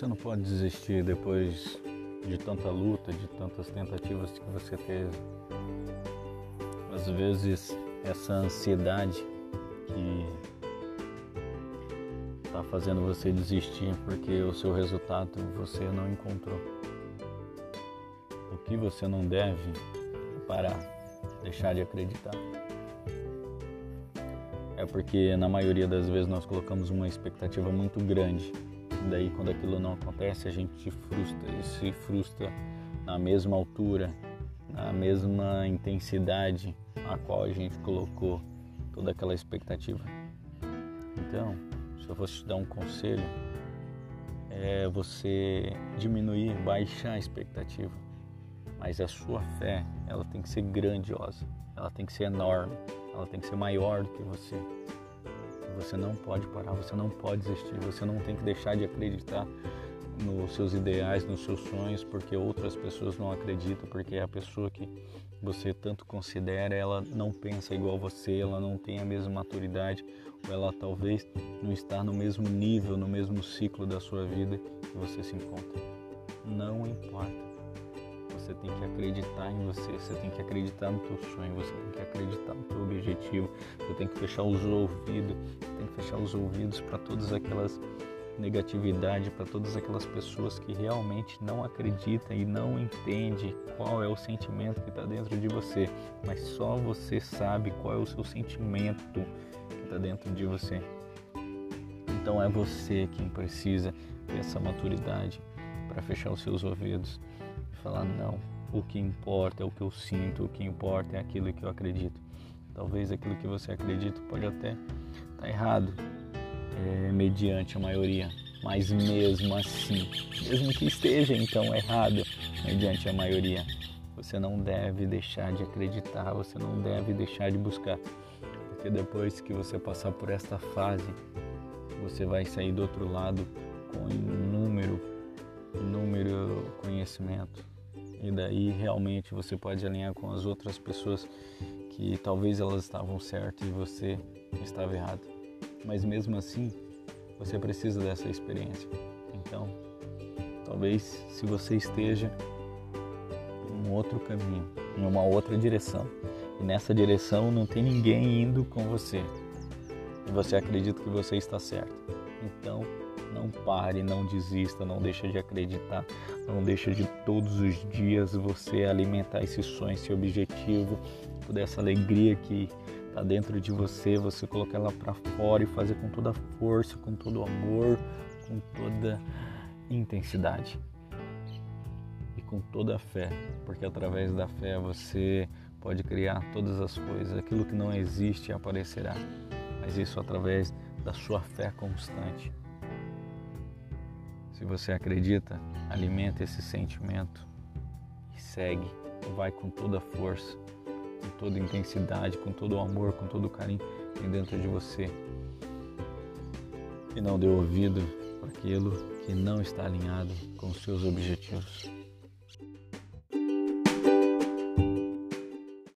Você não pode desistir depois de tanta luta, de tantas tentativas que você teve. Às vezes, essa ansiedade que está fazendo você desistir porque o seu resultado você não encontrou. O que você não deve parar, deixar de acreditar. É porque na maioria das vezes nós colocamos uma expectativa muito grande. Daí quando aquilo não acontece, a gente frustra e se frustra na mesma altura, na mesma intensidade a qual a gente colocou toda aquela expectativa. Então, se eu fosse te dar um conselho, é você diminuir, baixar a expectativa. Mas a sua fé, ela tem que ser grandiosa, ela tem que ser enorme, ela tem que ser maior do que você. Você não pode parar, você não pode desistir, você não tem que deixar de acreditar nos seus ideais, nos seus sonhos, porque outras pessoas não acreditam, porque a pessoa que você tanto considera, ela não pensa igual você, ela não tem a mesma maturidade, ou ela talvez não está no mesmo nível, no mesmo ciclo da sua vida que você se encontra. Não importa. Você tem que acreditar em você, você tem que acreditar no teu sonho, você tem que acreditar no teu objetivo, você tem que fechar os ouvidos, tem que fechar os ouvidos para todas aquelas negatividade para todas aquelas pessoas que realmente não acreditam e não entendem qual é o sentimento que está dentro de você, mas só você sabe qual é o seu sentimento que está dentro de você. Então é você quem precisa ter essa maturidade para fechar os seus ouvidos e falar não. O que importa é o que eu sinto, o que importa é aquilo que eu acredito. Talvez aquilo que você acredita pode até estar tá errado, é, mediante a maioria, mas mesmo assim, mesmo que esteja então errado mediante a maioria, você não deve deixar de acreditar, você não deve deixar de buscar, porque depois que você passar por esta fase, você vai sair do outro lado com conhecimento. E daí realmente você pode alinhar com as outras pessoas que talvez elas estavam certas e você estava errado mas mesmo assim você precisa dessa experiência. Então, talvez se você esteja em um outro caminho, em uma outra direção, e nessa direção não tem ninguém indo com você, e você acredita que você está certo. Então, não pare, não desista, não deixe de acreditar, não deixe de todos os dias você alimentar esse sonho, esse objetivo, toda essa alegria que está dentro de você, você colocar ela para fora e fazer com toda a força, com todo o amor, com toda intensidade e com toda a fé, porque através da fé você pode criar todas as coisas, aquilo que não existe aparecerá, mas isso através da sua fé constante. Se você acredita, alimenta esse sentimento e segue, vai com toda a força com toda intensidade, com todo o amor, com todo o carinho que tem dentro de você. E não dê ouvido para aquilo que não está alinhado com os seus objetivos.